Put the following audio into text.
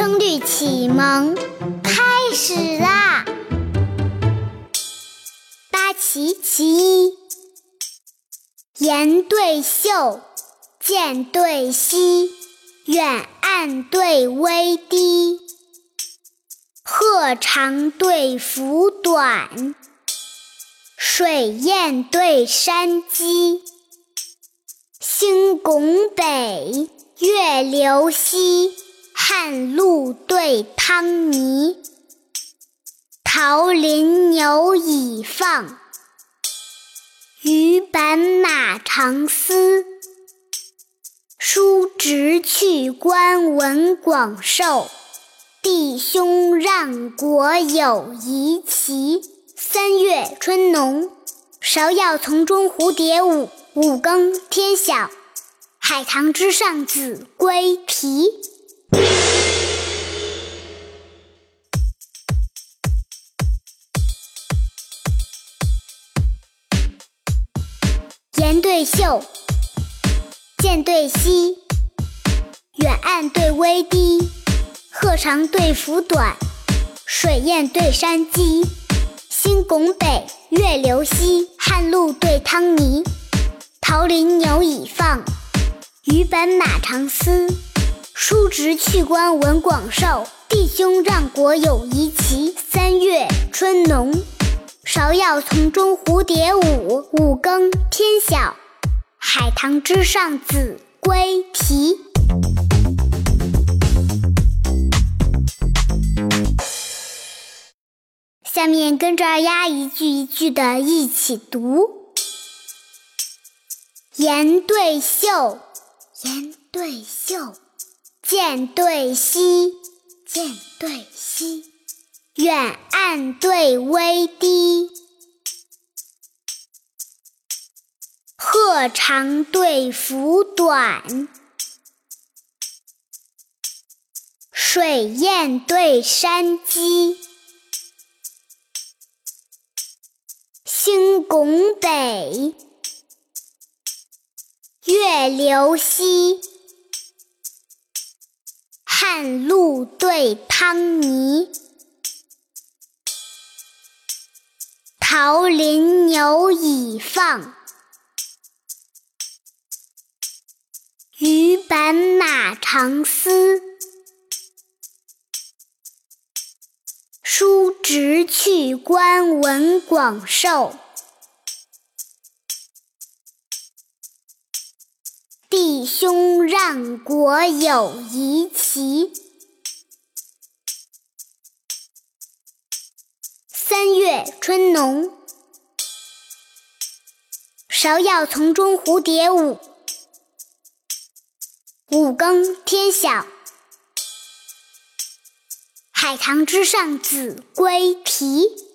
声律启蒙开始啦！八奇其一，言对秀，剑对稀，远岸对微低，鹤长对凫短，水雁对山鸡，星拱北，月流西。汉陆对汤泥，桃林牛已放，鱼板马长嘶。叔侄去官文广授，弟兄让国有遗奇。三月春浓，芍药丛中蝴蝶舞。五更天晓，海棠之上子规啼。岩对秀，剑对稀，远岸对微低，鹤长对幅短，水雁对山鸡，星拱北，月流西，汉陆对汤泥，桃林牛已放，鱼本马长嘶。叔侄去官文广授，弟兄让国有遗奇。三月春浓，芍药丛中蝴蝶舞。五更天晓，海棠之上子规啼。下面跟着二丫一句一句的一起读：岩对秀，岩对秀。渐对稀，渐对稀，远岸对微低，壑长对凫短，水雁对山鸡，星拱北，月流西。探路对汤泥，桃林牛已放，鱼板马长嘶。叔侄去官文广授。弟兄让国有遗奇。三月春浓，芍药丛中蝴蝶舞。五更天晓，海棠之上子规啼。